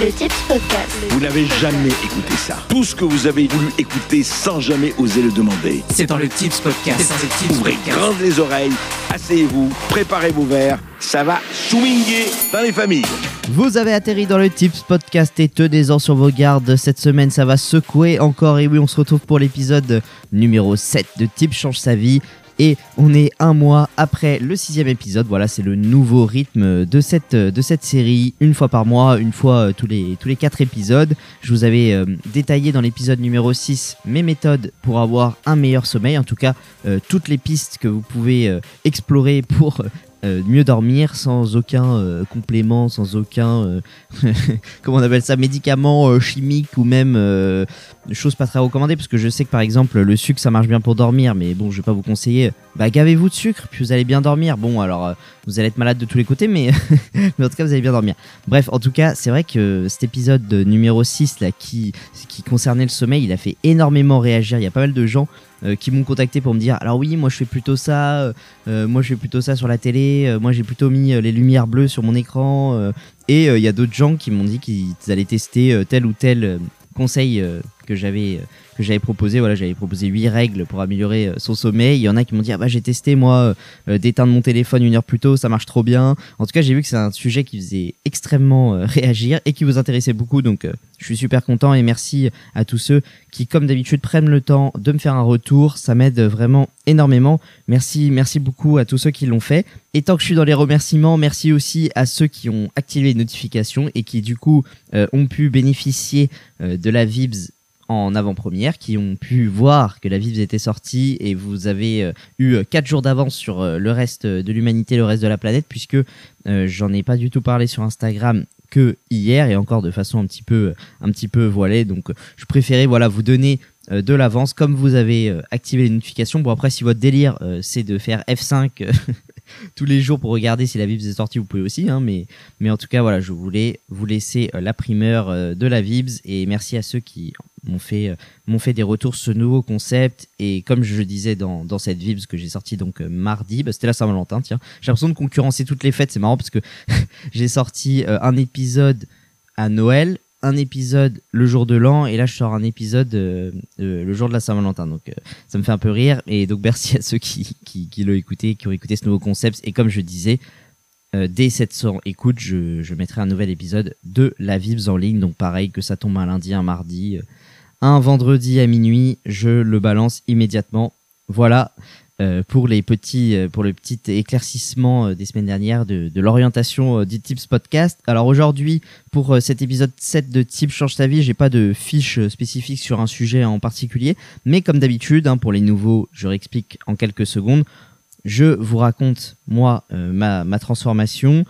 Le Tips Podcast. Vous n'avez jamais écouté ça. Tout ce que vous avez voulu écouter sans jamais oser le demander. C'est dans le Tips Podcast. C'est dans le Tips Ouvrez Podcast. grandes les oreilles, asseyez-vous, préparez vos verres. Ça va swinguer dans les familles. Vous avez atterri dans le Tips Podcast et tenez-en sur vos gardes. Cette semaine, ça va secouer encore. Et oui, on se retrouve pour l'épisode numéro 7 de Tips change sa vie. Et on est un mois après le sixième épisode. Voilà, c'est le nouveau rythme de cette, série. Une fois par mois, une fois euh, tous les, quatre épisodes. Je vous avais euh, détaillé dans l'épisode numéro 6 mes méthodes pour avoir un meilleur sommeil. En tout cas, euh, toutes les pistes que vous pouvez explorer pour euh, mieux dormir sans aucun euh, complément, sans aucun euh, comment on appelle ça, médicament chimique ou même choses pas très recommandées parce que je sais que par exemple le sucre ça marche bien pour dormir. Mais bon je vais pas vous conseiller bah gavez-vous de sucre puis vous allez bien dormir. Bon alors vous allez être malade de tous les côtés mais, mais en tout cas vous allez bien dormir. Bref en tout cas c'est vrai que cet épisode de numéro 6 là qui, qui concernait le sommeil il a fait énormément réagir. Il y a pas mal de gens euh, qui m'ont contacté pour me dire alors oui moi je fais plutôt ça euh, euh, moi je fais plutôt ça sur la télé euh, moi j'ai plutôt mis euh, les lumières bleues sur mon écran euh, et il y a d'autres gens qui m'ont dit qu'ils allaient tester tel ou tel conseil que j'avais euh, que j'avais proposé. Voilà j'avais proposé huit règles pour améliorer euh, son sommeil. Il y en a qui m'ont dit ah bah j'ai testé moi euh, d'éteindre mon téléphone une heure plus tôt ça marche trop bien. En tout cas j'ai vu que c'est un sujet qui faisait extrêmement réagir et qui vous intéressait beaucoup. Donc je suis super content et merci à tous ceux qui comme d'habitude prennent le temps de me faire un retour. Ça m'aide vraiment énormément. Merci merci beaucoup à tous ceux qui l'ont fait. Et tant que je suis dans les remerciements merci aussi à ceux qui ont activé les notifications et qui du coup ont pu bénéficier de la Vibs en avant-première, qui ont pu voir que la Vibs était sortie et vous avez euh, eu 4 jours d'avance sur euh, le reste de l'humanité, le reste de la planète, puisque euh, j'en ai pas du tout parlé sur Instagram que hier et encore de façon un petit peu un petit peu voilée. Donc euh, je préférais voilà vous donner euh, de l'avance comme vous avez euh, activé les notifications. Bon après si votre délire euh, c'est de faire F5 euh, tous les jours pour regarder si la Vibs est sortie vous pouvez aussi hein, mais mais en tout cas voilà je voulais vous laisser euh, la primeur euh, de la Vibs et merci à ceux qui m'ont fait euh, m'ont fait des retours sur ce nouveau concept. Et comme je le disais dans, dans cette Vibs que j'ai sorti donc euh, mardi bah, c'était la Saint-Valentin tiens. J'ai l'impression de concurrencer toutes les fêtes c'est marrant parce que j'ai sorti euh, un épisode à Noël un épisode le jour de l'an et là je sors un épisode le jour de la Saint-Valentin. Donc ça me fait un peu rire. Et donc merci à ceux qui, l'ont écouté qui ont écouté ce nouveau concept. Et comme je disais dès 700 écoutes je, je mettrai un nouvel épisode de la Vibs en ligne. Donc pareil que ça tombe un lundi un mardi un vendredi à minuit je le balance immédiatement voilà euh, pour les petits euh, pour le petit éclaircissement euh, des semaines dernières de, l'orientation du Tips Podcast. Alors aujourd'hui pour cet épisode 7 de Tips change ta vie, j'ai pas de fiche spécifique sur un sujet en particulier, mais comme d'habitude hein, pour les nouveaux, je réexplique en quelques secondes. Je vous raconte moi ma transformation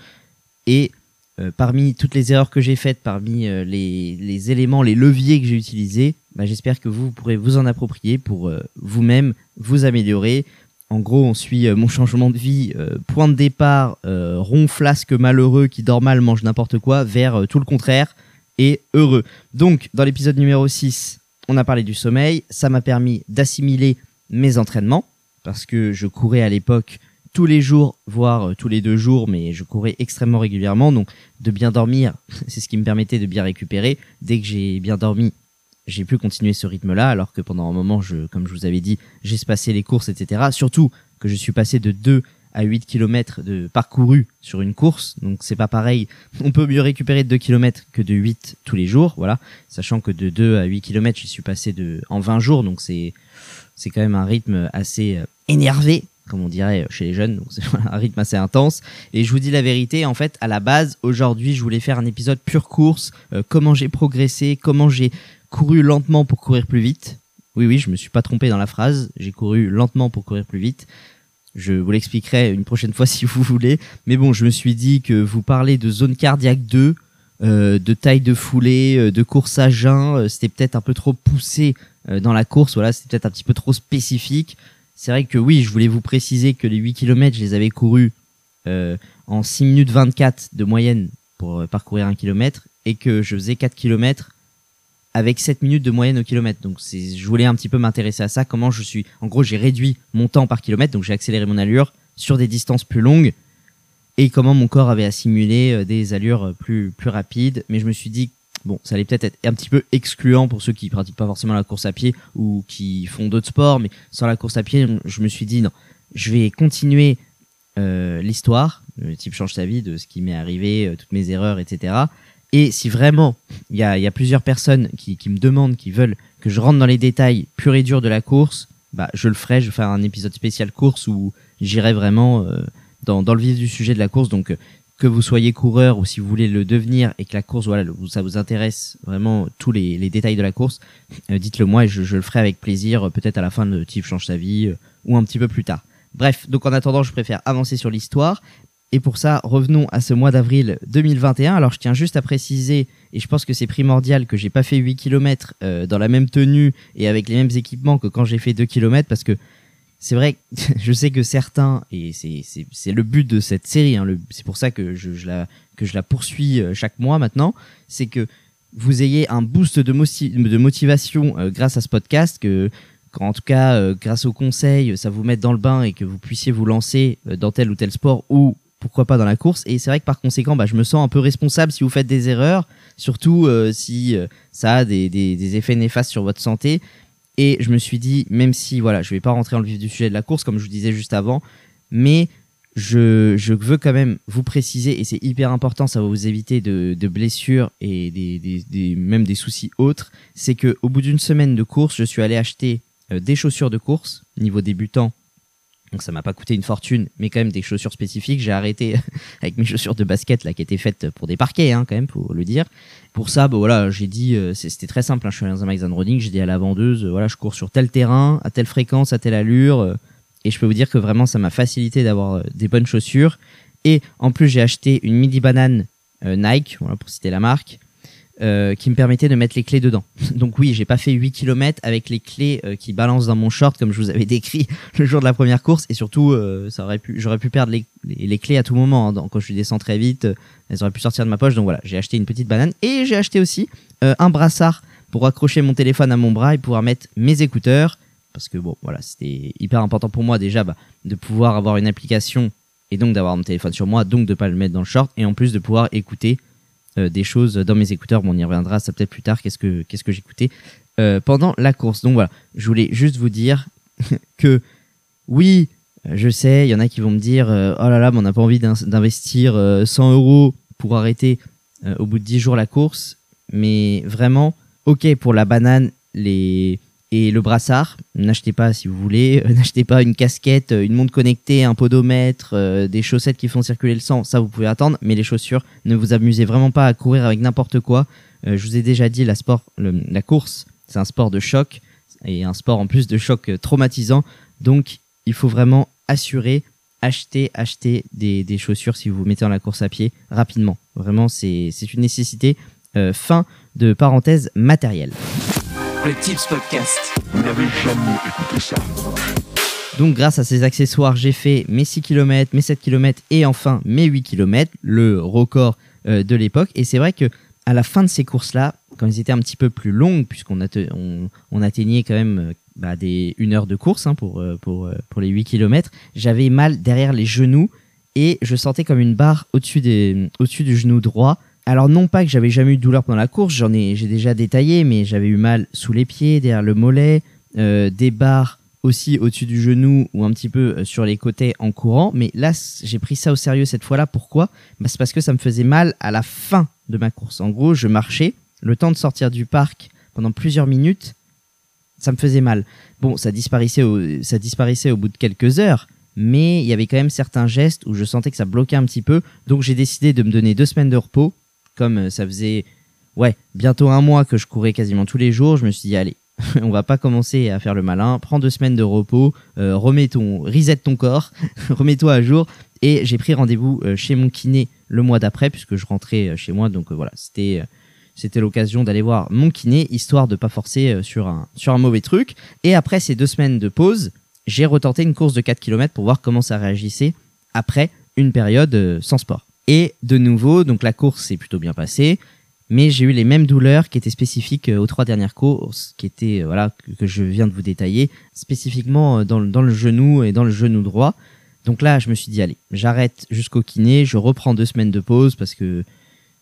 et euh, parmi toutes les erreurs que j'ai faites, parmi euh, les, éléments, les leviers que j'ai utilisés, bah, j'espère que vous, pourrez vous en approprier pour euh, vous-même vous améliorer. En gros, on suit mon changement de vie, point de départ, rond flasque malheureux qui dort mal, mange n'importe quoi, vers tout le contraire et heureux. Donc, dans l'épisode numéro 6, on a parlé du sommeil, ça m'a permis d'assimiler mes entraînements, parce que je courais à l'époque tous les jours, voire euh, tous les deux jours, mais je courais extrêmement régulièrement, donc de bien dormir, c'est ce qui me permettait de bien récupérer. Dès que j'ai bien dormi, j'ai pu continuer ce rythme-là, alors que pendant un moment, je, comme je vous avais dit, espacé les courses, etc. Surtout que je suis passé de 2 à 8 km de parcouru sur une course, donc c'est pas pareil. On peut mieux récupérer de 2 km que de 8 tous les jours, voilà. Sachant que de 2 à 8 km, je suis passé de, en 20 jours, donc c'est, c'est quand même un rythme assez euh, énervé, comme on dirait chez les jeunes, donc c'est un rythme assez intense. Et je vous dis la vérité, en fait, à la base, aujourd'hui, je voulais faire un épisode pure course, euh, comment j'ai progressé, comment j'ai couru lentement pour courir plus vite. Oui, oui, je me suis pas trompé dans la phrase, j'ai couru lentement pour courir plus vite. Je vous l'expliquerai une prochaine fois si vous voulez. Mais bon, je me suis dit que vous parlez de zone cardiaque 2, euh, de taille de foulée, euh, de course à jeun, euh, c'était peut-être un peu trop poussé euh, dans la course, voilà, c'était peut-être un petit peu trop spécifique. C'est vrai que oui, je voulais vous préciser que les 8 km, je les avais courus euh, en 6 minutes 24 de moyenne pour euh, parcourir un kilomètre et que je faisais 4 km avec 7 minutes de moyenne au kilomètre. Donc je voulais un petit peu m'intéresser à ça, comment je suis. En gros, j'ai réduit mon temps par kilomètre, donc j'ai accéléré mon allure sur des distances plus longues et comment mon corps avait assimilé euh, des allures plus, plus rapides. Mais je me suis dit, bon, ça allait peut-être être un petit peu excluant pour ceux qui pratiquent pas forcément la course à pied ou qui font d'autres sports, mais sans la course à pied, je me suis dit, non, je vais continuer euh, l'histoire, le type change sa vie, de ce qui m'est arrivé, euh, toutes mes erreurs, etc. Et si vraiment il y a, plusieurs personnes qui, me demandent, qui veulent que je rentre dans les détails purs et durs de la course, bah je le ferai. Je vais faire un épisode spécial course où j'irai vraiment euh, dans, dans le vif du sujet de la course. Donc que vous soyez coureur ou si vous voulez le devenir et que la course, voilà, ça vous intéresse vraiment tous les, détails de la course, euh, dites-le moi et je, le ferai avec plaisir, euh, peut-être à la fin de Type change sa vie euh, ou un petit peu plus tard. Bref, donc en attendant, je préfère avancer sur l'histoire. Et pour ça, revenons à ce mois d'avril 2021. Alors, je tiens juste à préciser, et je pense que c'est primordial que j'ai pas fait 8 km dans la même tenue et avec les mêmes équipements que quand j'ai fait 2 km parce que c'est vrai, je sais que certains, et c'est- le but de cette série, hein, c'est pour ça que je, la, que je la poursuis euh, chaque mois maintenant, c'est que vous ayez un boost de, moci- de motivation euh, grâce à ce podcast, que en tout cas euh, grâce aux conseils, ça vous mette dans le bain et que vous puissiez vous lancer dans tel ou tel sport ou pourquoi pas dans la course. Et c'est vrai que par conséquent, bah, je me sens un peu responsable si vous faites des erreurs, surtout si ça a des, des effets néfastes sur votre santé. Et je me suis dit, même si voilà, je vais pas rentrer dans le vif du sujet de la course, comme je vous disais juste avant, mais je, je veux quand même vous préciser, et c'est hyper important, ça va vous éviter de, de blessures et des, des, même des soucis autres, c'est que au bout d'une semaine de course, je suis allé acheter euh, des chaussures de course, niveau débutant. Donc ça m'a pas coûté une fortune, mais quand même des chaussures spécifiques. J'ai arrêté avec mes chaussures de basket là qui étaient faites pour des parquets, hein, quand même, faut le dire. Pour ça, voilà, j'ai dit, euh, c'était très simple. hein, je suis allé dans un magasin de running, j'ai dit à la vendeuse, euh, voilà, je cours sur tel terrain, à telle fréquence, à telle allure, euh, et je peux vous dire que vraiment, ça m'a facilité d'avoir des bonnes chaussures. Et en plus, j'ai acheté une midi banane Nike, voilà, pour citer la marque, euh, qui me permettait de mettre les clés dedans. Donc oui, j'ai pas fait 8 km avec les clés euh, qui balancent dans mon short comme je vous avais décrit le jour de la première course et surtout euh, ça aurait pu j'aurais pu perdre les, clés à tout moment hein. Donc, quand je descends très vite euh, elles auraient pu sortir de ma poche donc voilà j'ai acheté une petite banane et j'ai acheté aussi euh, un brassard pour accrocher mon téléphone à mon bras et pouvoir mettre mes écouteurs parce que bon voilà c'était hyper important pour moi déjà bah, de pouvoir avoir une application et donc d'avoir mon téléphone sur moi donc de pas le mettre dans le short et en plus de pouvoir écouter des choses dans mes écouteurs. Bon on y reviendra ça peut-être plus tard. Qu'est-ce que qu'est-ce que j'écoutais euh, pendant la course? Donc voilà je voulais juste vous dire que oui, euh, je sais, il y en a qui vont me dire euh, oh là là, mais on n'a pas envie d'in- d'investir euh, 100 euros pour arrêter euh, au bout de 10 jours la course. Mais vraiment, ok pour la banane les... et le brassard. N'achetez pas si vous voulez. euh, N'achetez pas une casquette, euh, une montre connectée, un podomètre, euh, des chaussettes qui font circuler le sang. Ça, vous pouvez attendre. Mais les chaussures, ne vous amusez vraiment pas à courir avec n'importe quoi. Euh, je vous ai déjà dit, la, sport, le- la course, c'est un sport de choc et un sport en plus de choc euh, traumatisant. Donc, il faut vraiment assurer, acheter, acheter des, des chaussures si vous vous mettez dans la course à pied rapidement. Vraiment, c'est une nécessité. Euh, fin de parenthèse matérielle. Le Tips Podcast. Vous n'avez jamais écouté ça. Donc grâce à ces accessoires, j'ai fait mes 6 km, mes 7 km et enfin mes 8 km, le record euh, de l'époque. Et c'est vrai que à la fin de ces courses-là, quand ils étaient un petit peu plus longues, puisqu'on atte- on, on atteignait quand même euh, bah, des une heure de course hein, pour, euh, pour, pour les 8 km, j'avais mal derrière les genoux et je sentais comme une barre au-dessus des- au-dessus du genou droit. Alors non pas que j'avais jamais eu de douleur pendant la course, j'en ai j'ai déjà détaillé, mais j'avais eu mal sous les pieds, derrière le mollet, euh, des barres aussi au-dessus du genou ou un petit peu euh, sur les côtés en courant. Mais là, j'ai pris ça au sérieux cette fois-là. Pourquoi? Bah, C'est parce que ça me faisait mal à la fin de ma course. En gros, je marchais, le temps de sortir du parc pendant plusieurs minutes, ça me faisait mal. Bon, ça disparaissait au, ça disparaissait au bout de quelques heures, mais il y avait quand même certains gestes où je sentais que ça bloquait un petit peu. Donc j'ai décidé de me donner deux semaines de repos. Comme euh, ça faisait ouais, bientôt un mois que je courais quasiment tous les jours, je me suis dit, allez, on va pas commencer à faire le malin, prends deux semaines de repos, euh, remets ton, reset ton corps, remets-toi à jour. Et j'ai pris rendez-vous euh, chez mon kiné le mois d'après, puisque je rentrais chez moi, donc voilà, c'était, c'était l'occasion d'aller voir mon kiné, histoire de pas forcer sur un, sur un mauvais truc. Et après ces deux semaines de pause, j'ai retenté une course de 4 km pour voir comment ça réagissait après une période sans sport. Et de nouveau, donc la course s'est plutôt bien passée, mais j'ai eu les mêmes douleurs qui étaient spécifiques euh, aux trois dernières courses, qui étaient, euh, voilà, que, je viens de vous détailler, spécifiquement euh, dans, dans le genou et dans le genou droit. Donc là, je me suis dit, allez, j'arrête jusqu'au kiné, je reprends deux semaines de pause parce que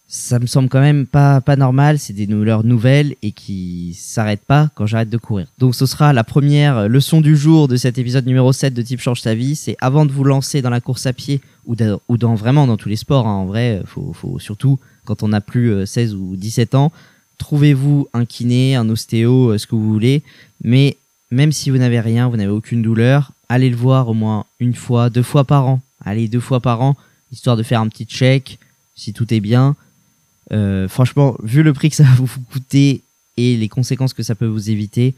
ça me semble quand même pas, pas normal. C'est des douleurs nouvelles et qui s'arrêtent pas quand j'arrête de courir. Donc ce sera la première leçon du jour de cet épisode numéro 7 de Type Change sa vie. C'est avant de vous lancer dans la course à pied ou, dans, vraiment dans tous les sports. hein, en vrai, faut, surtout quand on a plus euh, 16 ou 17 ans, trouvez-vous un kiné, un ostéo, euh, ce que vous voulez. Mais même si vous n'avez rien, vous n'avez aucune douleur, allez le voir au moins une fois, deux fois par an. Allez, deux fois par an, histoire de faire un petit check, si tout est bien. Euh, franchement, vu le prix que ça va vous coûter et les conséquences que ça peut vous éviter,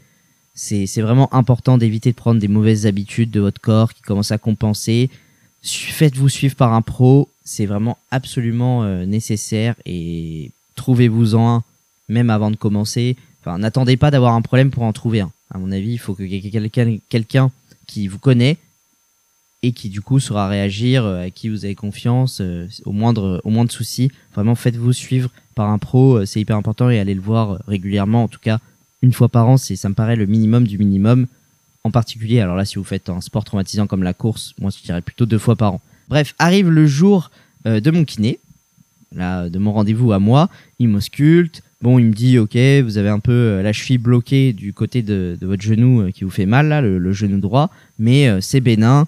c'est vraiment important d'éviter de prendre des mauvaises habitudes de votre corps qui commencent à compenser. Faites-vous suivre par un pro, c'est vraiment absolument euh, nécessaire et trouvez-vous-en un, même avant de commencer. Enfin, n'attendez pas d'avoir un problème pour en trouver un. À mon avis, il faut que quelqu'un quelqu'un qui vous connaît et qui du coup saura réagir, euh, à qui vous avez confiance, euh, au moindre, souci. Vraiment, faites-vous suivre par un pro, euh, c'est hyper important et allez le voir régulièrement. En tout cas, une fois par an, c'est, ça me paraît le minimum du minimum. En particulier, alors là, si vous faites un sport traumatisant comme la course, moi, je dirais plutôt deux fois par an. Bref, arrive le jour de mon kiné, là, de mon rendez-vous à moi. Il m'ausculte. Bon, il me dit, ok, vous avez un peu la cheville bloquée du côté de, votre genou qui vous fait mal, là, le, genou droit, mais c'est bénin.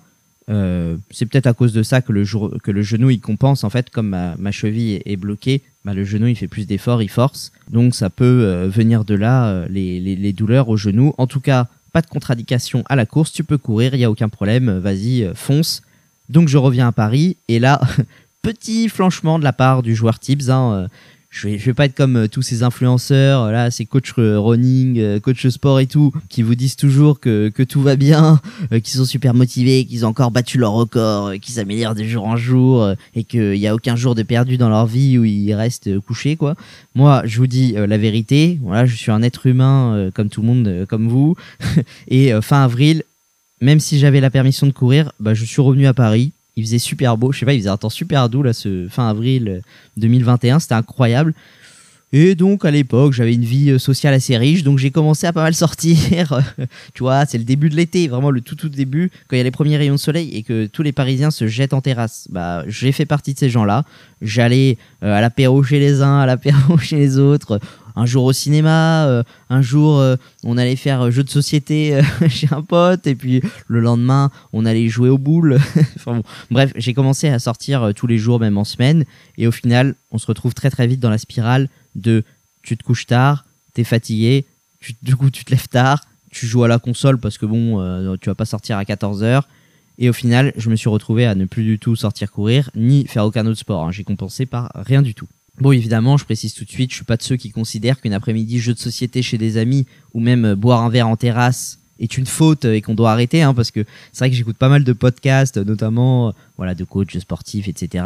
Euh, c'est peut-être à cause de ça que le, que le genou il compense en fait comme ma, cheville est, bloquée bah, le genou il fait plus d'efforts il force. Donc ça peut euh, venir de là euh, les, douleurs au genou. En tout cas pas de contre-indication à la course. Tu peux courir il y a aucun problème. Vas-y fonce. Donc je reviens à Paris. Et là petit flanchement de la part du joueur Tibbs hein, je vais, je pas être comme euh, tous ces influenceurs, euh, là, ces coachs euh, running, coachs sport et tout, qui vous disent toujours que, tout va bien, euh, qui sont super motivés, qu'ils ont encore battu leur record, qu'ils s'améliorent de jour en jour, et qu'il n'y a aucun jour de perdu dans leur vie où ils restent couchés, quoi. Moi, je vous dis la vérité, voilà, je suis un être humain comme tout le monde, comme vous, et fin avril, même si j'avais la permission de courir, bah, je suis revenu à Paris. Il faisait super beau, je sais pas, il faisait un temps super doux là, ce fin avril euh, 2021, c'était incroyable. Et donc à l'époque, j'avais une vie euh, sociale assez riche, donc j'ai commencé à pas mal sortir. tu vois, c'est le début de l'été, vraiment le tout tout début, quand il y a les premiers rayons de soleil et que tous les Parisiens se jettent en terrasse. Bah, j'ai fait partie de ces gens-là. J'allais euh, à l'apéro chez les uns, à l'apéro chez les autres. Un jour au cinéma, euh, un jour euh, on allait faire euh, jeu de société chez un pote, et puis le lendemain on allait jouer aux boules. bref, j'ai commencé à sortir tous les jours, même en semaine, et au final, on se retrouve très très vite dans la spirale de tu te couches tard, t'es fatigué, tu, du coup tu te lèves tard, tu joues à la console parce que bon, tu vas pas sortir à 14h. Et au final, je me suis retrouvé à ne plus du tout sortir courir, ni faire aucun autre sport. hein. J'ai compensé par rien du tout. Bon, évidemment, je précise tout de suite, je suis pas de ceux qui considèrent qu'une après-midi jeu de société chez des amis ou même euh, boire un verre en terrasse est une faute euh, et qu'on doit arrêter, hein, parce que c'est vrai que j'écoute pas mal de podcasts, euh, notamment voilà de coachs sportifs, etc.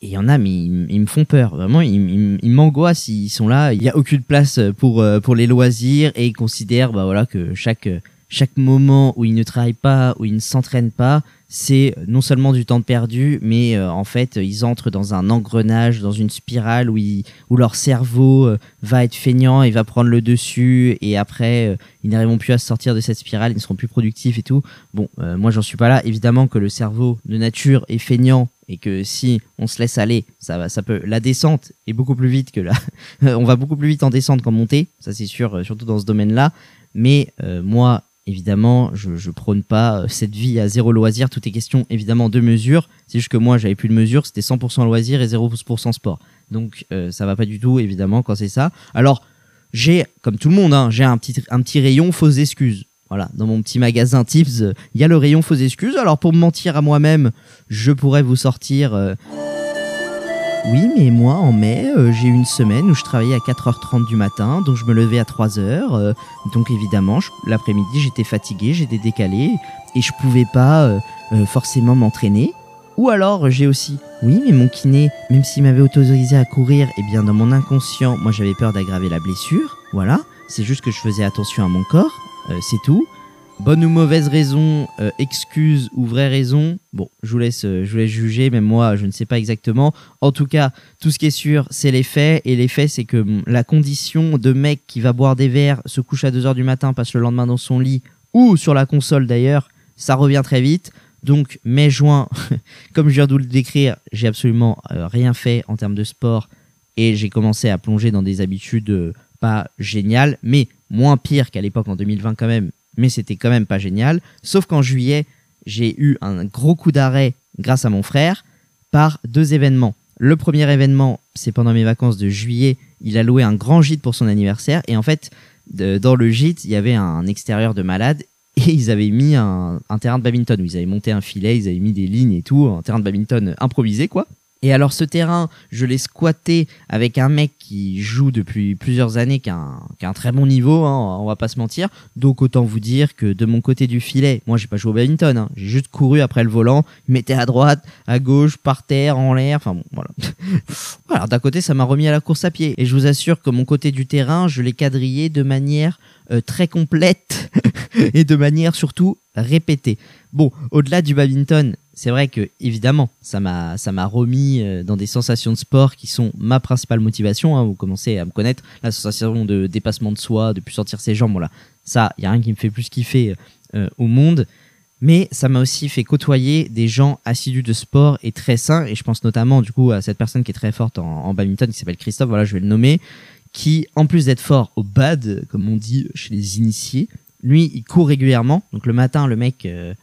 Et il y en a, mais ils, me font peur. Vraiment, ils, ils- m'angoissent. Ils sont là. Il n'y a aucune place pour, pour les loisirs et ils considèrent bah, voilà, que chaque, chaque moment où ils ne travaillent pas, où ils ne s'entraînent pas, c'est non seulement du temps perdu, mais euh, en fait, ils entrent dans un engrenage, dans une spirale où, leur cerveau euh, va être feignant et va prendre le dessus. Et après, euh, ils n'arriveront plus à sortir de cette spirale, ils ne seront plus productifs et tout. Bon, euh, moi, j'en suis pas là. Évidemment que le cerveau de nature est feignant et que si on se laisse aller, ça va, ça peut. La descente est beaucoup plus vite que la. on va beaucoup plus vite en descente qu'en montée, ça c'est sûr, euh, surtout dans ce domaine-là. Mais euh, moi, évidemment, je, je prône pas euh, cette vie à zéro loisir. Tout est question évidemment de mesure. C'est juste que moi, j'avais plus de mesure, c'était 100% loisir et 0% sport. Donc euh, ça va pas du tout, évidemment, quand c'est ça. Alors j'ai, comme tout le monde, hein, j'ai un petit, un petit rayon fausses excuses. Voilà, dans mon petit magasin Tips, euh, il y a le rayon fausses excuses. Alors pour me mentir à moi-même, je pourrais vous sortir. euh, Oui, mais moi, en mai, euh, j'ai eu une semaine où je travaillais à 4h30 du matin, donc je me levais à 3h. euh, donc évidemment, l'après-midi, j'étais fatigué, j'étais décalé, et je pouvais pas euh, forcément m'entraîner. Ou alors, j'ai aussi, oui, mais mon kiné, même s'il m'avait autorisé à courir, eh bien, dans mon inconscient, moi, j'avais peur d'aggraver la blessure. Voilà, c'est juste que je faisais attention à mon corps, c'est tout. Bonne ou mauvaise raison, euh, excuse ou vraie raison, bon, je vous laisse, euh, je vous laisse juger, même moi, je ne sais pas exactement. En tout cas, tout ce qui est sûr, c'est les faits, et les faits, c'est que hum, la condition de mec qui va boire des verres, se couche à 2h du matin, passe le lendemain dans son lit, ou sur la console d'ailleurs, ça revient très vite. Donc mai-juin, comme je viens de vous le décrire, j'ai absolument euh, rien fait en termes de sport et j'ai commencé à plonger dans des habitudes pas géniales, mais moins pires qu'à l'époque en 2020 quand même, mais c'était quand même pas génial. Sauf qu'en juillet, j'ai eu un gros coup d'arrêt grâce à mon frère par deux événements. Le premier événement, c'est pendant mes vacances de juillet, il a loué un grand gîte pour son anniversaire et en fait, dans le gîte, il y avait un extérieur de malade et ils avaient mis un, un terrain de badminton ils avaient monté un filet, ils avaient mis des lignes et tout, un terrain de badminton improvisé quoi. Et alors ce terrain, je l'ai squatté avec un mec qui joue depuis plusieurs années, qui a un, très bon niveau, hein, on va pas se mentir. Donc autant vous dire que de mon côté du filet, moi j'ai pas joué au badminton, hein, j'ai juste couru après le volant, mettait à droite, à gauche, par terre, en l'air, enfin bon voilà. voilà, d'un côté ça m'a remis à la course à pied. Et je vous assure que mon côté du terrain, je l'ai quadrillé de manière très complète et de manière surtout répétée. Bon, au-delà du badminton, c'est vrai que évidemment, ça m'a ça m'a remis euh, dans des sensations de sport qui sont ma principale motivation. hein. Vous commencez à me connaître, la sensation de dépassement de soi, de plus sortir ses jambes. Voilà, ça, il y a rien qui me fait plus kiffer euh, au monde. Mais ça m'a aussi fait côtoyer des gens assidus de sport et très sains. Et je pense notamment du coup à cette personne qui est très forte en, en badminton, qui s'appelle Christophe. Voilà, je vais le nommer, qui en plus d'être fort au bad, comme on dit chez les initiés, lui, il court régulièrement. Donc le matin, le mec, euh,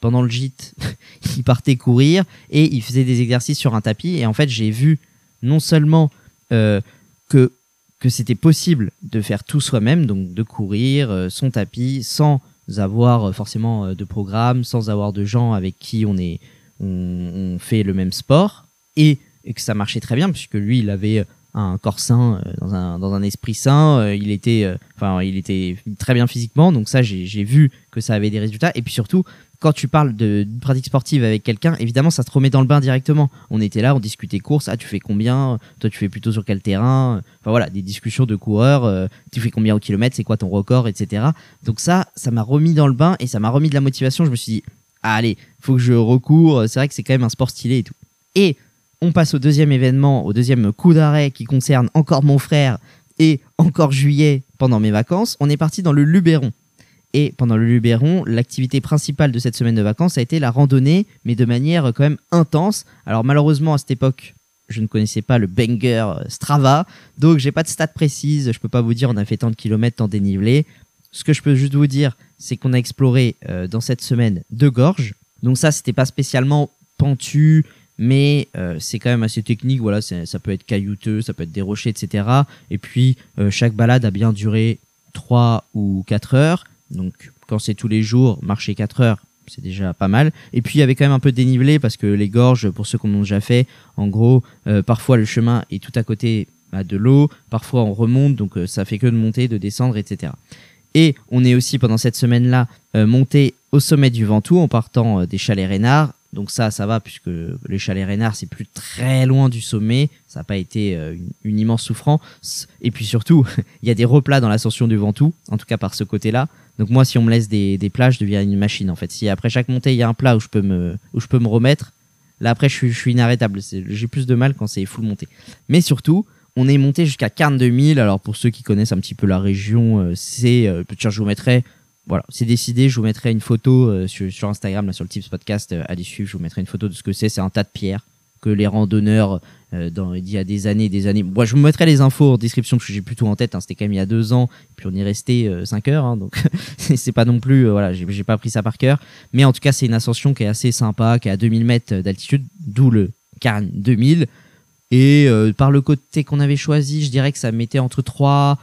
pendant le gîte, il partait courir et il faisait des exercices sur un tapis. Et en fait, j'ai vu non seulement euh, que, que c'était possible de faire tout soi-même, donc de courir euh, son tapis sans avoir euh, forcément euh, de programme, sans avoir de gens avec qui on, est, on, fait le même sport, et, et que ça marchait très bien, puisque lui, il avait un corps sain, euh, dans, un, dans un esprit sain, euh, il était, euh, enfin, il était très bien physiquement, donc ça, j'ai vu que ça avait des résultats, et puis surtout, quand tu parles de, pratique sportive avec quelqu'un, évidemment, ça te remet dans le bain directement. On était là, on discutait course. Ah, tu fais combien? Toi, tu fais plutôt sur quel terrain? Enfin voilà, des discussions de coureurs. tu fais combien au kilomètre? C'est quoi ton record, etc. Donc ça, ça m'a remis dans le bain et ça m'a remis de la motivation. Je me suis dit, ah, allez, faut que je recours. C'est vrai que c'est quand même un sport stylé et tout. Et on passe au deuxième événement, au deuxième coup d'arrêt qui concerne encore mon frère et encore juillet pendant mes vacances. On est parti dans le Luberon. Et pendant le Luberon, l'activité principale de cette semaine de vacances a été la randonnée, mais de manière euh, quand même intense. Alors malheureusement à cette époque, je ne connaissais pas le banger euh, Strava, donc j'ai pas de stats précises. Je peux pas vous dire on a fait tant de kilomètres, tant dénivelé. Ce que je peux juste vous dire, c'est qu'on a exploré euh, dans cette semaine deux gorges. Donc ça, c'était pas spécialement pentu, mais euh, c'est quand même assez technique. Voilà, ça peut être caillouteux, ça peut être des rochers, etc. Et puis euh, chaque balade a bien duré 3 ou 4 heures. Donc quand c'est tous les jours, marcher 4 heures, c'est déjà pas mal. Et puis il y avait quand même un peu de dénivelé parce que les gorges, pour ceux qui en ont déjà fait, en gros, euh, parfois le chemin est tout à côté bah, de l'eau, parfois on remonte, donc ça fait que de monter, de descendre, etc. Et on est aussi pendant cette semaine-là monté au sommet du Ventoux en partant des chalets Rénard. Donc ça, ça va puisque les chalets Rénard, c'est plus très loin du sommet. Ça n'a pas été euh, une, immense souffrance. Et puis surtout, il y a des replats dans l'ascension du Ventoux, en tout cas par ce côté-là. Donc moi, si on me laisse des, plats, je deviens une machine en fait. Si après chaque montée, il y a un plat où je peux me, où je peux me remettre, là après, je suis, inarrêtable. J'ai plus de mal quand c'est full monté. Mais surtout, on est monté jusqu'à 42 000. Alors pour ceux qui connaissent un petit peu la région, euh, c'est, euh, tiens, je vous mettrai, voilà, c'est décidé. Je vous mettrai une photo euh, sur, Instagram, là, sur le Tips Podcast, euh, allez suivre. Je vous mettrai une photo de ce que c'est. C'est un tas de pierres que les randonneurs euh, dans, il y a des années, des années. Moi, je vous mettrai les infos en description parce que j'ai plutôt en tête. hein, C'était quand même il y a deux ans. Puis on y restait 5 heures, hein, donc c'est pas non plus. euh, voilà, j'ai pas pris ça par cœur. Mais en tout cas, c'est une ascension qui est assez sympa, qui est à 2000 mètres d'altitude, d'où le Cairn 2000. Et euh, par le côté qu'on avait choisi, je dirais que ça mettait entre 3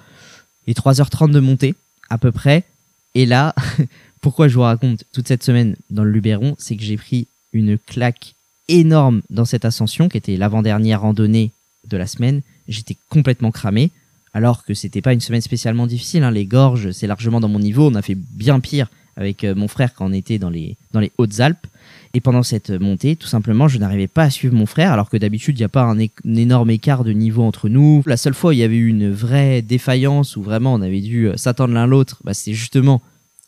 et 3h30 de montée, à peu près. Et là, pourquoi je vous raconte toute cette semaine dans le Luberon, c'est que j'ai pris une claque énorme dans cette ascension, qui était l'avant-dernière randonnée de la semaine. J'étais complètement cramé, alors que c'était pas une semaine spécialement difficile. hein. Les gorges, c'est largement dans mon niveau. On a fait bien pire avec euh, mon frère quand on était dans les, dans les Hautes-Alpes. Et pendant cette montée, tout simplement, je n'arrivais pas à suivre mon frère, alors que d'habitude, il n'y a pas un, énorme écart de niveau entre nous. La seule fois où il y avait eu une vraie défaillance, où vraiment on avait dû euh, s'attendre l'un l'autre, bah, c'est justement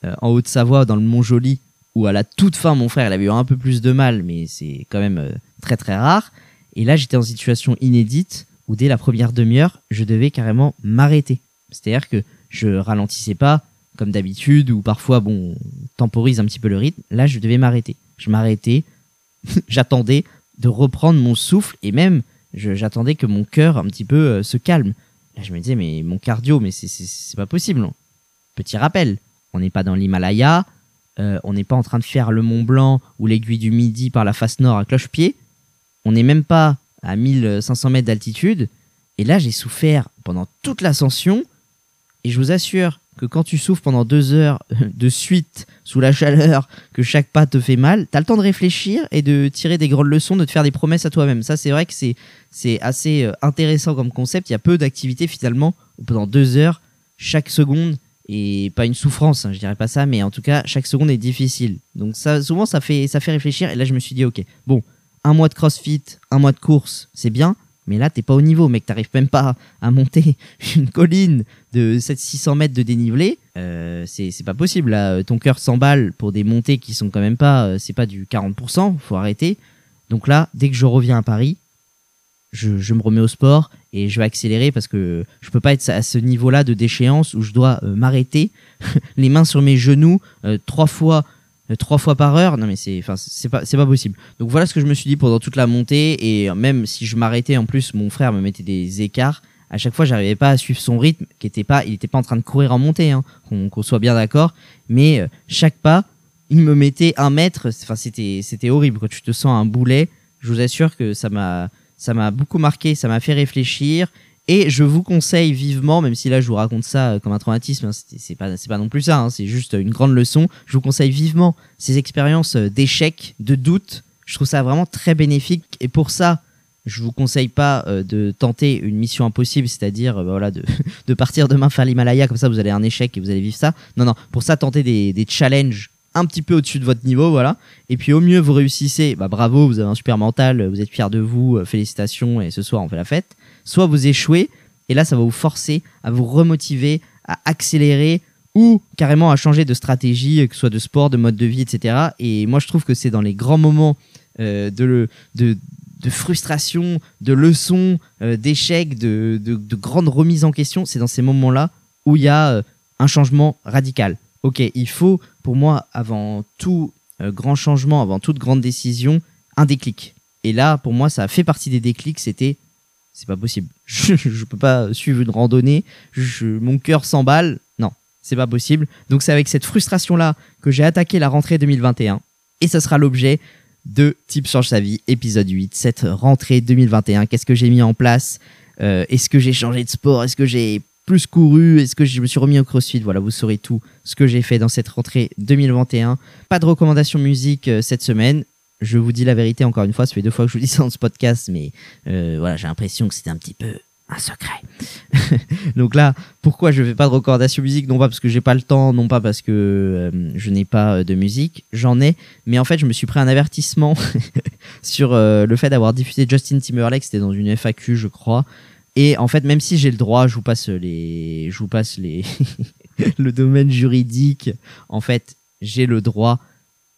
euh, en Haute-Savoie, dans le Mont-Joli, où à la toute fin, mon frère, il avait eu un peu plus de mal, mais c'est quand même euh, très très rare. Et là, j'étais en situation inédite, où dès la première demi-heure, je devais carrément m'arrêter. C'est-à-dire que je ralentissais pas, comme d'habitude, ou parfois, bon, on temporise un petit peu le rythme. Là, je devais m'arrêter. Je m'arrêtais, j'attendais de reprendre mon souffle et même j'attendais que mon cœur un petit peu euh, se calme. Là, je me disais, mais mon cardio, mais c'est- pas possible. Petit rappel, on n'est pas dans l'Himalaya, euh, on n'est pas en train de faire le Mont Blanc ou l'aiguille du Midi par la face nord à cloche-pied, on n'est même pas à 1500 mètres d'altitude. Et là, j'ai souffert pendant toute l'ascension. Et je vous assure que quand tu souffres pendant deux heures de suite sous la chaleur, que chaque pas te fait mal, t'as le temps de réfléchir et de tirer des grandes leçons, de te faire des promesses à toi-même. Ça, c'est vrai que c'est c'est assez euh, intéressant comme concept. Il y a peu d'activités finalement où pendant deux heures, chaque seconde et pas une souffrance, hein, je dirais pas ça, mais en tout cas, chaque seconde est difficile. Donc ça, souvent, ça fait ça fait réfléchir. Et là, je me suis dit, ok, bon, un mois de CrossFit, un mois de course, c'est bien. Mais là, t'es pas au niveau, mec. T'arrives même pas à monter une colline de 700-600 mètres de dénivelé. Euh, c'est pas possible. Là, Euh, ton cœur s'emballe pour des montées qui sont quand même pas. euh, C'est pas du 40%. Faut arrêter. Donc là, dès que je reviens à Paris, je, je me remets au sport et je vais accélérer parce que je peux pas être à ce niveau-là de déchéance où je dois euh, m'arrêter, les mains sur mes genoux, trois fois. Euh, Trois fois par heure, non mais c'est, enfin c'est pas, c'est pas possible. Donc voilà ce que je me suis dit pendant toute la montée et même si je m'arrêtais en plus, mon frère me mettait des écarts. À chaque fois, j'arrivais pas à suivre son rythme, qui était pas, il était pas en train de courir en montée, hein, qu'on, qu'on soit bien d'accord. Mais euh, chaque pas, il me mettait un mètre. Enfin, c'était, c'était horrible quand tu te sens un boulet. Je vous assure que ça m'a, ça m'a beaucoup marqué, ça m'a fait réfléchir. Et je vous conseille vivement, même si là je vous raconte ça euh, comme un traumatisme, hein, c'est pas, pas non plus ça, hein, c'est juste une grande leçon. Je vous conseille vivement ces expériences euh, d'échec, de doute. Je trouve ça vraiment très bénéfique. Et pour ça, je vous conseille pas euh, de tenter une mission impossible, c'est-à-dire bah, voilà, de, de partir demain faire l'Himalaya, comme ça vous allez un échec et vous allez vivre ça. Non, non, pour ça, tentez des, des challenges un petit peu au-dessus de votre niveau, voilà. Et puis au mieux, vous réussissez, bah bravo, vous avez un super mental, vous êtes fiers de vous, félicitations, et ce soir on fait la fête. Soit vous échouez, et là ça va vous forcer à vous remotiver, à accélérer, ou carrément à changer de stratégie, que ce soit de sport, de mode de vie, etc. Et moi je trouve que c'est dans les grands moments euh, de, de, frustration, de leçons, euh, d'échecs, de, de, de grandes remises en question, c'est dans ces moments-là où il y a euh, un changement radical. Ok, il faut pour moi, avant tout euh, grand changement, avant toute grande décision, un déclic. Et là, pour moi, ça a fait partie des déclics, c'était c'est pas possible. Je, peux pas suivre une randonnée, mon cœur s'emballe. Non, c'est pas possible. Donc c'est avec cette frustration-là que j'ai attaqué la rentrée 2021. Et ça sera l'objet de Type Change sa vie, épisode 8, cette rentrée 2021. Qu'est-ce que j'ai mis en place? Euh, Est-ce que j'ai changé de sport? Est-ce que j'ai plus couru? Est-ce que je me suis remis au crossfit? Voilà, vous saurez tout ce que j'ai fait dans cette rentrée 2021. Pas de recommandations musique euh, cette semaine. Je vous dis la vérité encore une fois, ça fait deux fois que je vous dis ça dans ce podcast, mais euh, voilà, j'ai l'impression que c'était un petit peu un secret. Donc là, pourquoi je fais pas de recommandations musique? Non pas parce que j'ai pas le temps, non pas parce que euh, je n'ai pas euh, de musique, j'en ai, mais en fait, je me suis pris un avertissement sur euh, le fait d'avoir diffusé Justin Timberlake, c'était dans une FAQ, je crois. Et en fait, même si j'ai le droit, je vous passe les, je vous passe les, le domaine juridique. En fait, j'ai le droit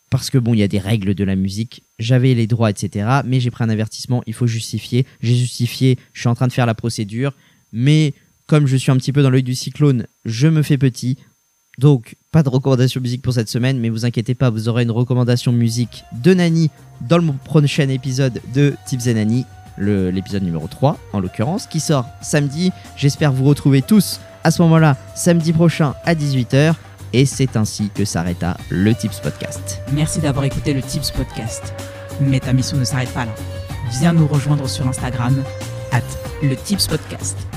parce que bon, il y a des règles de la musique. J'avais les droits, etc. Mais j'ai pris un avertissement. Il faut justifier. J'ai justifié. Je suis en train de faire la procédure. Mais comme je suis un petit peu dans l'œil du cyclone, je me fais petit. Donc, pas de recommandation musique pour cette semaine, mais vous inquiétez pas, vous aurez une recommandation musique de Nani dans le prochain épisode de Tips et Nani, l'épisode numéro 3 en l'occurrence, qui sort samedi. J'espère vous retrouver tous à ce moment-là, samedi prochain à 18h. Et c'est ainsi que s'arrêta le Tips Podcast. Merci d'avoir écouté le Tips Podcast. Mais ta mission ne s'arrête pas là. Viens nous rejoindre sur Instagram, at le Tips Podcast.